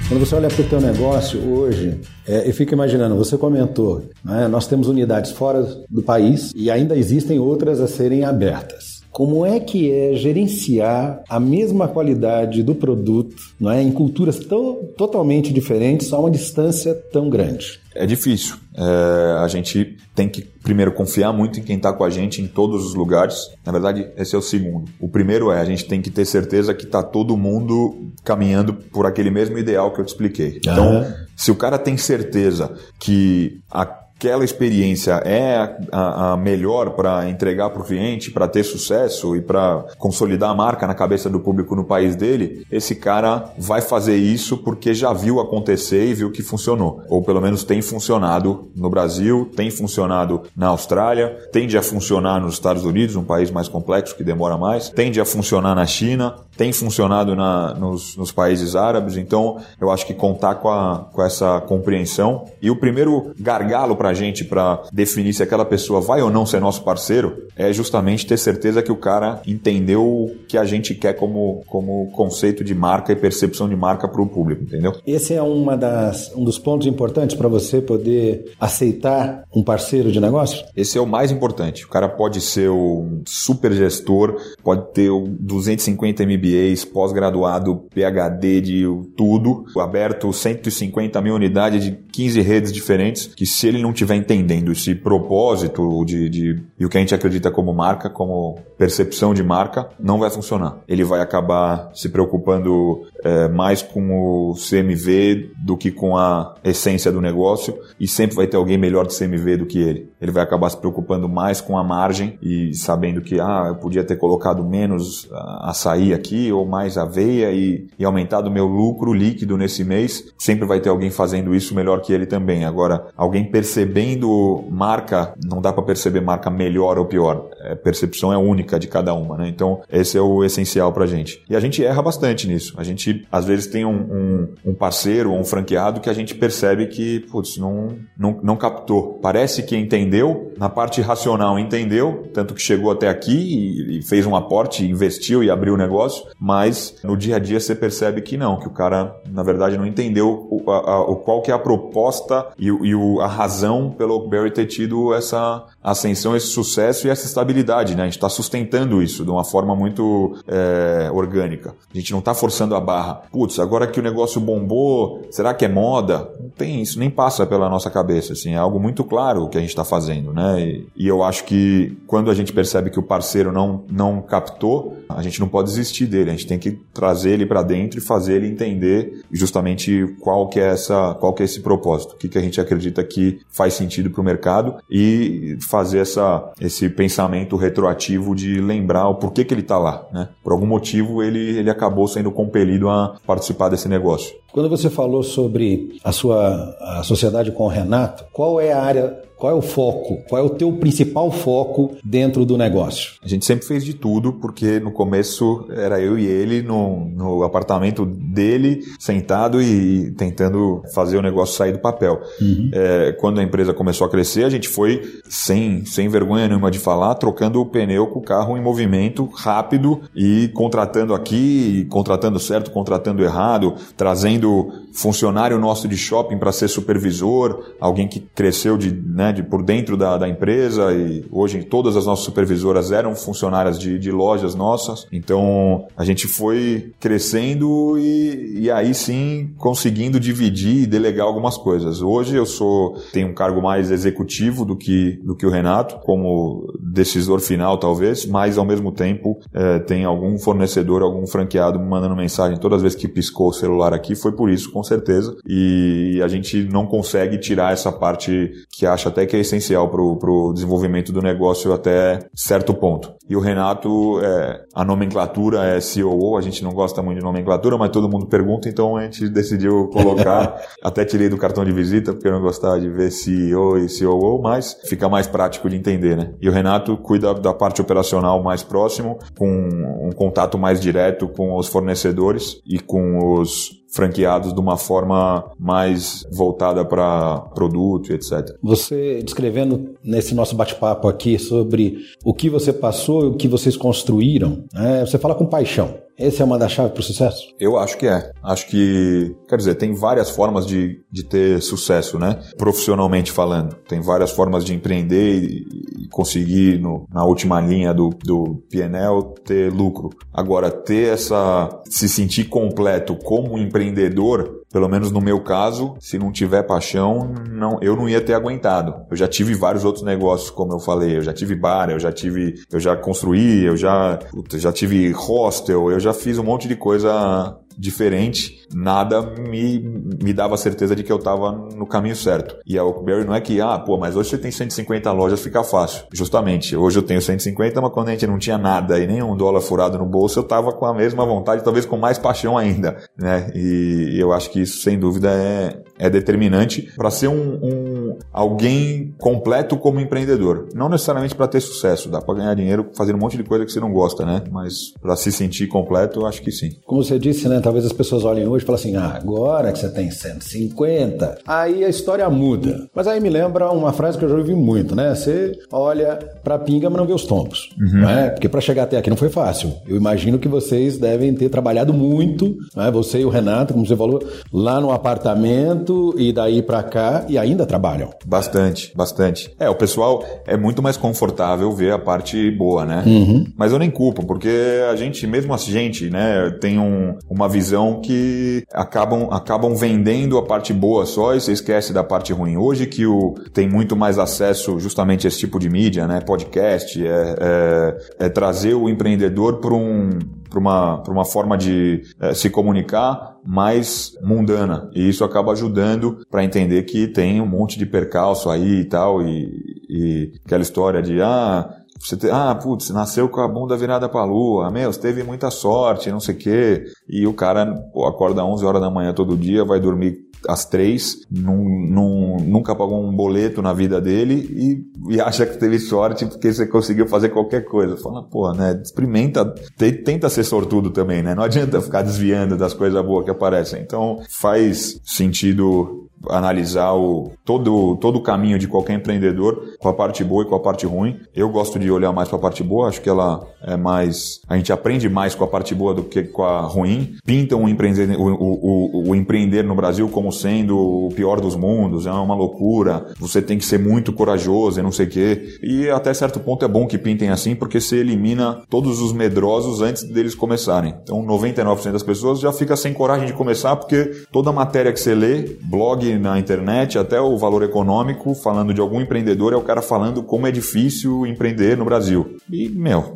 Quando você olha para o teu negócio hoje, é, eu fico imaginando, você comentou, né, nós temos unidades fora do país e ainda existem outras a serem abertas. Como é que é gerenciar a mesma qualidade do produto não é, em culturas tão, totalmente diferentes a uma distância tão grande? É difícil. É, a gente tem que primeiro confiar muito em quem está com a gente em todos os lugares. Na verdade, esse é o segundo. O primeiro é a gente tem que ter certeza que está todo mundo caminhando por aquele mesmo ideal que eu te expliquei. Então, se o cara tem certeza que a aquela experiência é a, a melhor para entregar para o cliente, para ter sucesso e para consolidar a marca na cabeça do público no país dele, esse cara vai fazer isso porque já viu acontecer e viu que funcionou. Ou pelo menos tem funcionado no Brasil, tem funcionado na Austrália, tende a funcionar nos Estados Unidos, um país mais complexo que demora mais, tende a funcionar na China, tem funcionado na, nos, nos, países árabes, então eu acho que contar com, a, com essa compreensão. E o primeiro gargalo para a gente para definir se aquela pessoa vai ou não ser nosso parceiro é justamente ter certeza que o cara entendeu o que a gente quer como, como conceito de marca e percepção de marca para o público, entendeu? Esse é uma das, um dos pontos importantes para você poder aceitar um parceiro de negócio? Esse é o mais importante. O cara pode ser um super gestor, pode ter 250 MBAs, pós-graduado, PhD de tudo, aberto 150 mil unidades de 15 redes diferentes, que se ele não tiver entendendo esse propósito de, de, e o que a gente acredita como marca, como percepção de marca, não vai funcionar. Ele vai acabar se preocupando é, mais com o CMV do que com a essência do negócio e sempre vai ter alguém melhor de CMV do que ele. Ele vai acabar se preocupando mais com a margem e sabendo que ah, eu podia ter colocado menos açaí aqui ou mais aveia e, e aumentado o meu lucro líquido nesse mês. Sempre vai ter alguém fazendo isso melhor que ele também. Agora, alguém percebendo marca, não dá para perceber marca melhor ou pior. É, percepção é única de cada uma, né? Então, esse é o essencial pra gente. E a gente erra bastante nisso. A gente, às vezes, tem um, um, um parceiro ou um franqueado que a gente percebe que, putz, não, não, não captou. Parece que entendeu, na parte racional entendeu, tanto que chegou até aqui e, e fez um aporte, investiu e abriu o negócio, mas no dia a dia você percebe que não, que o cara, na verdade, não entendeu o, a, a, qual que é a proposta e, e o, a razão pelo Barry ter tido essa ascensão, esse sucesso e essa estabilidade, né? A gente está sustentando isso de uma forma muito é, orgânica. A gente não está forçando a barra. Putz, agora que o negócio bombou, será que é moda? Não tem isso, nem passa pela nossa cabeça, assim. É algo muito claro que a gente está fazendo, né? E, e, eu acho que quando a gente percebe que o parceiro não, não captou, a gente não pode desistir dele. A gente tem que trazer ele para dentro e fazer ele entender justamente qual que é essa, qual que é esse propósito, o que, que a gente acredita que faz sentido para o mercado e fazer essa, esse pensamento retroativo de lembrar o porquê que ele está lá. Né? Por algum motivo ele, ele acabou sendo compelido a participar desse negócio. Quando você falou sobre a sua a sociedade com o Renato, qual é a área qual é o foco? Qual é o teu principal foco dentro do negócio? A gente sempre fez de tudo, porque no começo era eu e ele no, no apartamento dele, sentado e tentando fazer o negócio sair do papel. Uhum. É, quando a empresa começou a crescer, a gente foi, sem, sem vergonha nenhuma de falar, trocando o pneu com o carro em movimento rápido e contratando aqui, contratando certo, contratando errado, trazendo funcionário nosso de shopping para ser supervisor, alguém que cresceu de, né, de por dentro da, da empresa e hoje todas as nossas supervisoras eram funcionárias de, de lojas nossas. Então a gente foi crescendo e, e aí sim conseguindo dividir e delegar algumas coisas. Hoje eu sou tenho um cargo mais executivo do que do que o Renato, como decisor final talvez, mas ao mesmo tempo é, tem algum fornecedor, algum franqueado me mandando mensagem todas as vezes que piscou o celular aqui foi por isso com certeza. E a gente não consegue tirar essa parte que acha até que é essencial para o desenvolvimento do negócio até certo ponto. E o Renato, é, a nomenclatura é COO, a gente não gosta muito de nomenclatura, mas todo mundo pergunta, então a gente decidiu colocar, até tirei do cartão de visita, porque eu não gostava de ver CEO e COO, mas fica mais prático de entender, né? E o Renato cuida da parte operacional mais próximo, com um contato mais direto com os fornecedores e com os franqueados de uma forma mais voltada para produto etc. Você descrevendo nesse nosso bate-papo aqui sobre o que você passou e o que vocês construíram, né? você fala com paixão. Essa é uma das chaves para o sucesso? Eu acho que é. Acho que, quer dizer, tem várias formas de, de ter sucesso, né? Profissionalmente falando. Tem várias formas de empreender e, conseguir, no, na última linha do, do PNL, ter lucro. Agora, ter essa. se sentir completo como empreendedor pelo menos no meu caso, se não tiver paixão, não, eu não ia ter aguentado. Eu já tive vários outros negócios, como eu falei, eu já tive bar, eu já tive, eu já construí, eu já, já tive hostel, eu já fiz um monte de coisa diferente, nada me, me dava certeza de que eu estava no caminho certo. E a Oakberry não é que, ah, pô, mas hoje você tem 150 lojas, fica fácil. Justamente, hoje eu tenho 150, mas quando a gente não tinha nada e nem um dólar furado no bolso, eu estava com a mesma vontade, talvez com mais paixão ainda, né? E eu acho que isso, sem dúvida, é, é determinante para ser um, um, alguém completo como empreendedor. Não necessariamente para ter sucesso, dá para ganhar dinheiro fazendo um monte de coisa que você não gosta, né? Mas para se sentir completo, eu acho que sim. Como você disse, né? Talvez as pessoas olhem hoje e falem assim: ah, agora que você tem 150, aí a história muda. Mas aí me lembra uma frase que eu já ouvi muito, né? Você olha para pinga, mas não vê os tombos. Uhum. Né? Porque para chegar até aqui não foi fácil. Eu imagino que vocês devem ter trabalhado muito, né? você e o Renato, como você falou, lá no apartamento e daí para cá e ainda trabalham. Bastante, bastante. É, o pessoal é muito mais confortável ver a parte boa, né? Uhum. Mas eu nem culpo, porque a gente, mesmo a gente, né, tem um, uma visão que acabam, acabam vendendo a parte boa só e você esquece da parte ruim. Hoje que o, tem muito mais acesso justamente a esse tipo de mídia, né? Podcast, é, é, é trazer o empreendedor para um para uma, uma forma de é, se comunicar mais mundana. E isso acaba ajudando para entender que tem um monte de percalço aí e tal, e, e aquela história de, ah, você te, ah, putz, nasceu com a bunda virada para a lua, meu, você teve muita sorte, não sei o quê. E o cara pô, acorda 11 horas da manhã todo dia, vai dormir às três, num, num, nunca pagou um boleto na vida dele e, e, acha que teve sorte porque você conseguiu fazer qualquer coisa. Fala, pô, né? Experimenta, te, tenta ser sortudo também, né? Não adianta ficar desviando das coisas boas que aparecem. Então faz sentido analisar o, todo, todo o caminho de qualquer empreendedor com a parte boa e com a parte ruim. Eu gosto de olhar mais para a parte boa, acho que ela é mais. A gente aprende mais com a parte boa do que com a ruim. Pintam o empreender, o, o, o, empreender no Brasil como sendo o pior dos mundos, é uma loucura, você tem que ser muito corajoso e não sei o quê. E até certo ponto é bom que pintem assim, porque você elimina todos os medrosos antes deles começarem. Então 99% das pessoas já fica sem coragem de começar, porque toda matéria que você lê, blog na internet, até o valor econômico, falando de algum empreendedor, é o cara falando como é difícil empreender no Brasil. E, meu,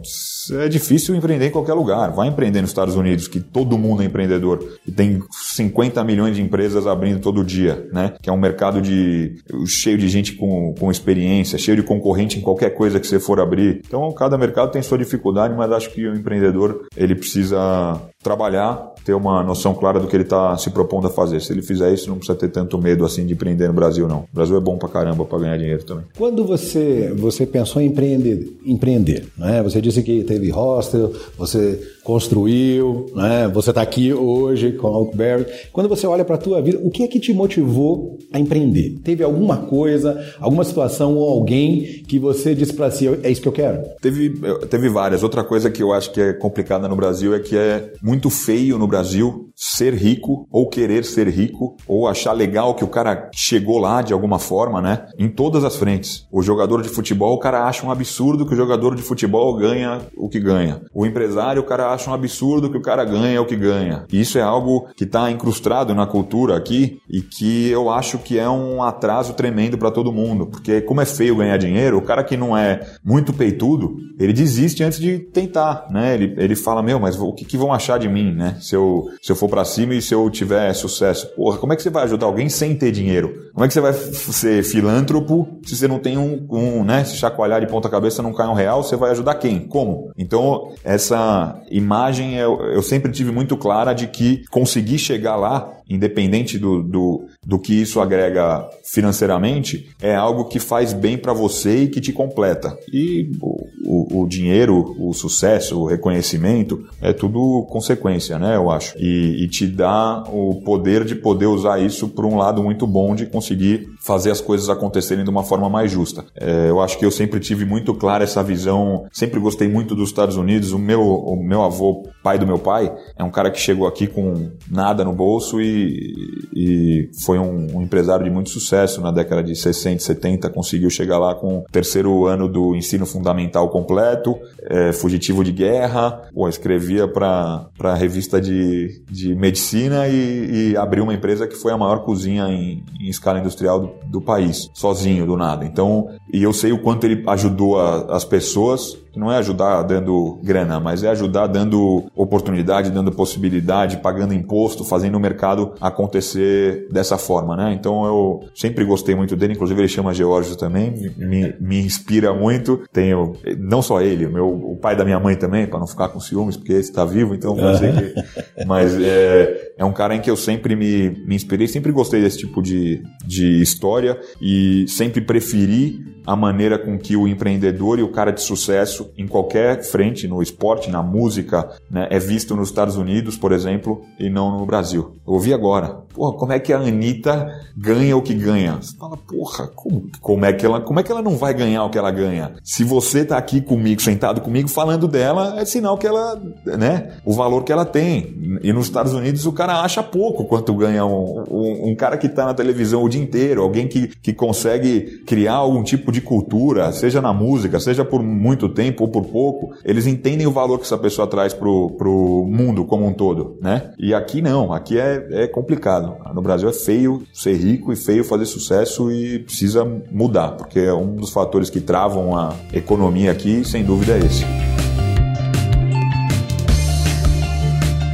é difícil empreender em qualquer lugar. Vai empreender nos Estados Unidos, que todo mundo é empreendedor. E tem 50 milhões de empresas abrindo todo dia, né? Que é um mercado de cheio de gente com, com experiência, cheio de concorrente em qualquer coisa que você for abrir. Então, cada mercado tem sua dificuldade, mas acho que o empreendedor, ele precisa trabalhar, ter uma noção clara do que ele está se propondo a fazer. Se ele fizer isso, não precisa ter tanto medo assim de empreender no Brasil, não. O Brasil é bom pra caramba para ganhar dinheiro também. Quando você, você pensou em empreender, empreender né? você disse que teve hostel, você construiu, né? você está aqui hoje com a Oakberry. Quando você olha para a tua vida, o que é que te motivou a empreender? Teve alguma coisa, alguma situação ou alguém que você disse para si, é isso que eu quero? Teve, teve várias. Outra coisa que eu acho que é complicada no Brasil é que é muito muito feio no Brasil ser rico ou querer ser rico ou achar legal que o cara chegou lá de alguma forma, né? Em todas as frentes. O jogador de futebol, o cara acha um absurdo que o jogador de futebol ganha o que ganha. O empresário, o cara acha um absurdo que o cara ganha o que ganha. Isso é algo que está incrustado na cultura aqui e que eu acho que é um atraso tremendo para todo mundo, porque como é feio ganhar dinheiro, o cara que não é muito peitudo, ele desiste antes de tentar, né? Ele, ele fala, meu, mas o que, que vão achar de de mim, né? Se eu, se eu for para cima e se eu tiver sucesso. Porra, como é que você vai ajudar alguém sem ter dinheiro? Como é que você vai ser filântropo se você não tem um, um né? Se chacoalhar de ponta cabeça não cai um real, você vai ajudar quem? Como? Então, essa imagem eu, eu sempre tive muito clara de que conseguir chegar lá independente do, do, do que isso agrega financeiramente, é algo que faz bem para você e que te completa. E o, o, o, dinheiro, o sucesso, o reconhecimento, é tudo consequência, né? Eu acho. E, e te dá o poder de poder usar isso por um lado muito bom de conseguir fazer as coisas acontecerem de uma forma mais justa. É, eu acho que eu sempre tive muito clara essa visão, sempre gostei muito dos Estados Unidos. O meu, o meu avô, pai do meu pai, é um cara que chegou aqui com nada no bolso e e, foi um, um, empresário de muito sucesso na década de 60, 70, conseguiu chegar lá com o terceiro ano do ensino fundamental completo, é, fugitivo de guerra, pô, escrevia para a revista de, de medicina e, e, abriu uma empresa que foi a maior cozinha em, em escala industrial do, do país, sozinho, do nada. Então, e eu sei o quanto ele ajudou a, as pessoas não é ajudar dando grana, mas é ajudar dando oportunidade, dando possibilidade, pagando imposto, fazendo o mercado acontecer dessa forma, né? Então eu sempre gostei muito dele, inclusive ele chama Geórgio também, me, me inspira muito. Tenho, não só ele, o, meu, o pai da minha mãe também, para não ficar com ciúmes, porque esse está vivo, então pode ser que. Mas é, é um cara em que eu sempre me, me inspirei, sempre gostei desse tipo de, de história e sempre preferi a maneira com que o empreendedor e o cara de sucesso em qualquer frente, no esporte, na música, né, é visto nos Estados Unidos, por exemplo, e não no Brasil. Eu ouvi agora. Porra, como é que a Anitta ganha o que ganha? Você fala, porra, como, como, é que ela, como é que ela não vai ganhar o que ela ganha? Se você tá aqui comigo, sentado comigo, falando dela, é sinal que ela, né, o valor que ela tem. E nos Estados Unidos o cara acha pouco quanto ganha um, um, um cara que tá na televisão o dia inteiro, alguém que, que consegue criar algum tipo de cultura, seja na música, seja por muito tempo ou por pouco, eles entendem o valor que essa pessoa traz pro, pro mundo como um todo, né? E aqui não, aqui é, é complicado. No Brasil é feio ser rico e feio fazer sucesso e precisa mudar, porque é um dos fatores que travam a economia aqui, sem dúvida é esse.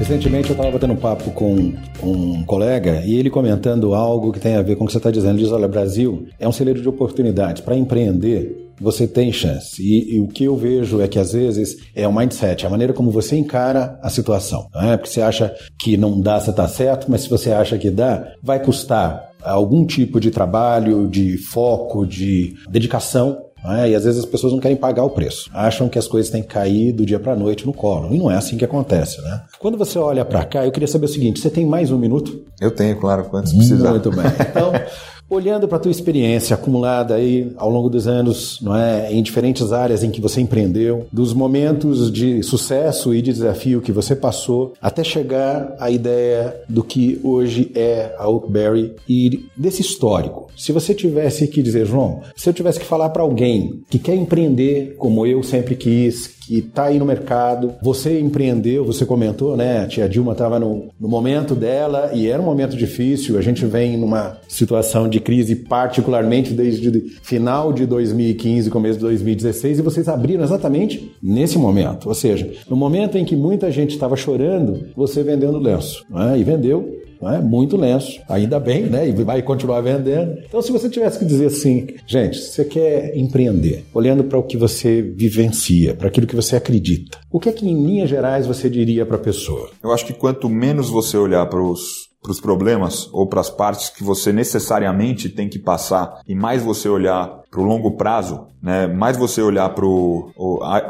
Recentemente eu estava batendo papo com um colega e ele comentando algo que tem a ver com o que você está dizendo. Ele diz: Olha, Brasil é um celeiro de oportunidades. Para empreender, você tem chance. E, e, o que eu vejo é que às vezes é o mindset, a maneira como você encara a situação. Não é? Porque você acha que não dá, você está certo, mas se você acha que dá, vai custar algum tipo de trabalho, de foco, de dedicação é? E às vezes as pessoas não querem pagar o preço. Acham que as coisas têm que cair do dia para a noite no colo. E não é assim que acontece, né? Quando você olha para cá, eu queria saber o seguinte: você tem mais um minuto? Eu tenho, claro, quantos precisar. Muito bem. Então, olhando para a tua experiência acumulada aí ao longo dos anos, não é, em diferentes áreas em que você empreendeu, dos momentos de sucesso e de desafio que você passou, até chegar à ideia do que hoje é a Oakberry e desse histórico. Se você tivesse que dizer, João, se eu tivesse que falar para alguém que quer empreender como eu sempre quis, que está aí no mercado. Você empreendeu, você comentou, né? A tia Dilma estava no, no, momento dela e era um momento difícil. A gente vem numa situação de crise, particularmente desde final de 2015, começo de 2016, e vocês abriram exatamente nesse momento. Ou seja, no momento em que muita gente estava chorando, você vendendo lenço. Né? E vendeu é? muito lenço, ainda bem, né? E vai continuar vendendo. Então, se você tivesse que dizer assim, gente, você quer empreender, olhando para o que você vivencia, para aquilo que você acredita, o que é que, em linhas gerais, você diria para a pessoa? Eu acho que quanto menos você olhar para os para os problemas ou para as partes que você necessariamente tem que passar e mais você olhar para o longo prazo, né? mais você olhar para o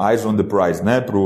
eyes on the prize, né? para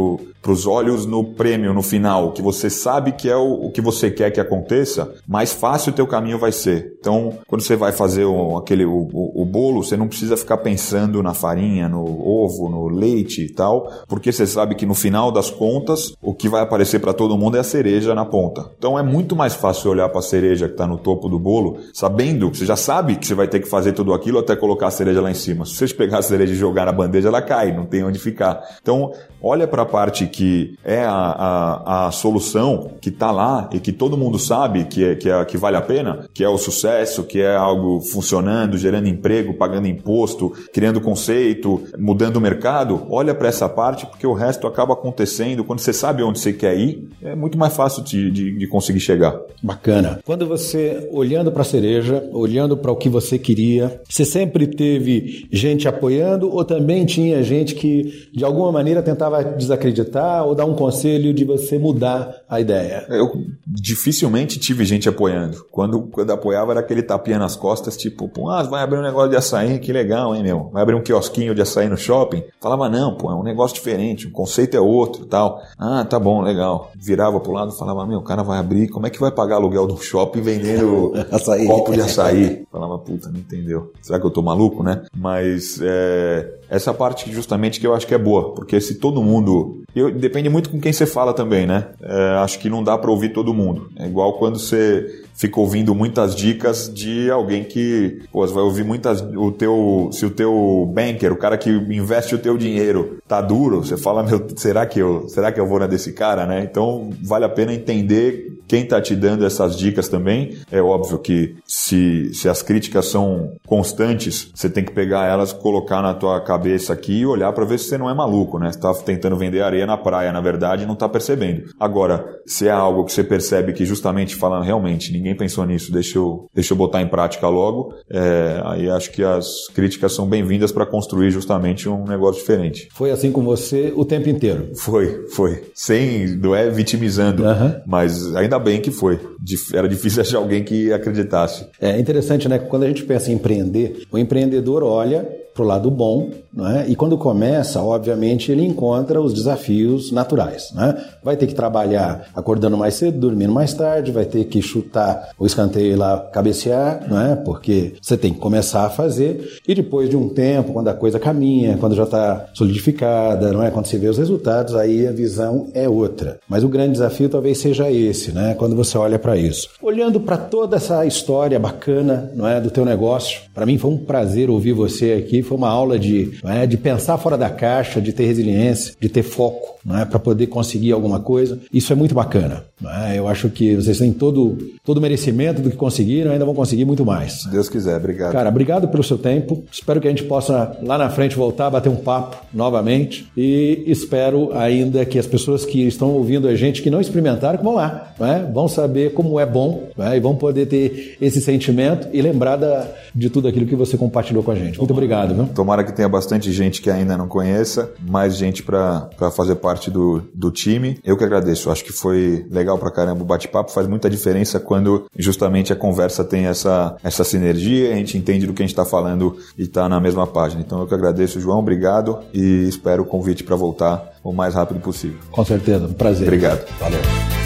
os olhos no prêmio no final, que você sabe que é o, o, que você quer que aconteça, mais fácil o teu caminho vai ser. Então, quando você vai fazer o, aquele, o, o, bolo, você não precisa ficar pensando na farinha, no ovo, no leite e tal, porque você sabe que no final das contas, o que vai aparecer para todo mundo é a cereja na ponta. Então, é muito mais fácil olhar para a cereja que está no topo do bolo, sabendo, você já sabe que você vai ter que fazer tudo aquilo até colocar a cereja lá em cima. Se você pegar a cereja e jogar na bandeja, ela cai, não tem onde ficar. Então, olha para a parte que é a, a, a solução que está lá e que todo mundo sabe que, é, que, é, que vale a pena, que é o sucesso, que é algo funcionando, gerando emprego, pagando imposto, criando conceito, mudando o mercado. Olha para essa parte porque o resto acaba acontecendo. Quando você sabe onde você quer ir, é muito mais fácil de, de, de conseguir chegar. Bacana. Quando você, olhando para a cereja, olhando para o que você queria, você sempre teve gente apoiando ou também tinha gente que de alguma maneira tentava desacreditar ou dar um conselho de você mudar a ideia? Eu dificilmente tive gente apoiando. Quando, quando apoiava era aquele tapinha nas costas, tipo, ah, vai abrir um negócio de açaí, que legal, hein, meu? Vai abrir um quiosquinho de açaí no shopping? Falava, não, pô, é um negócio diferente, o conceito é outro tal. Ah, tá bom, legal. Virava pro lado e falava, meu, o cara vai abrir, como é que vai pagar aluguel do shopping vendendo copo de açaí? Falava, puta, não entendeu. Será que eu tô maluco, né? Mas é, essa parte justamente que eu acho que é boa, porque se todo mundo. Eu, depende muito com quem você fala também, né? É, acho que não dá para ouvir todo mundo. É igual quando você fica ouvindo muitas dicas de alguém que, pô, você vai ouvir muitas o teu, se o teu banker, o cara que investe o teu dinheiro, tá duro, você fala, meu, será que eu, será que eu vou na desse cara, né? Então, vale a pena entender quem está te dando essas dicas também. É óbvio que se, se as críticas são constantes, você tem que pegar elas, colocar na tua cabeça aqui e olhar para ver se você não é maluco, né? Você está tentando vender areia na praia, na verdade, e não está percebendo. Agora, se é algo que você percebe que justamente falando realmente, ninguém pensou nisso, deixa eu, deixa eu botar em prática logo, é, aí acho que as críticas são bem-vindas para construir justamente um negócio diferente. Foi assim com você o tempo inteiro? Foi, foi. Sem, não é vitimizando, uhum. mas ainda bem que foi. Era difícil achar alguém que acreditasse. É interessante, né? Quando a gente pensa em empreender, o empreendedor olha para o lado bom, né? e quando começa, obviamente, ele encontra os desafios naturais. Né? Vai ter que trabalhar acordando mais cedo, dormindo mais tarde, vai ter que chutar o escanteio lá cabecear, né? porque você tem que começar a fazer, e depois de um tempo, quando a coisa caminha, quando já está solidificada, não é? quando você vê os resultados, aí a visão é outra. Mas o grande desafio talvez seja esse, né? quando você olha para isso. Olhando para toda essa história bacana não é? do teu negócio, para mim foi um prazer ouvir você aqui foi uma aula de, é, de pensar fora da caixa, de ter resiliência, de ter foco, é, para poder conseguir alguma coisa. Isso é muito bacana. É? Eu acho que vocês têm todo todo merecimento do que conseguiram, ainda vão conseguir muito mais. Se Deus quiser, obrigado. Cara, obrigado pelo seu tempo. Espero que a gente possa lá na frente voltar bater um papo novamente e espero ainda que as pessoas que estão ouvindo a gente que não experimentaram, que vão lá, é? vão saber como é bom é? e vão poder ter esse sentimento e lembrar da, de tudo aquilo que você compartilhou com a gente. Muito obrigado. Viu? Tomara que tenha bastante gente que ainda não conheça, mais gente para fazer parte do, do time. Eu que agradeço. Acho que foi legal pra caramba o bate-papo. Faz muita diferença quando justamente a conversa tem essa, essa sinergia, a gente entende do que a gente está falando e está na mesma página. Então eu que agradeço, João. Obrigado e espero o convite para voltar o mais rápido possível. Com certeza. Um prazer. Obrigado. Valeu.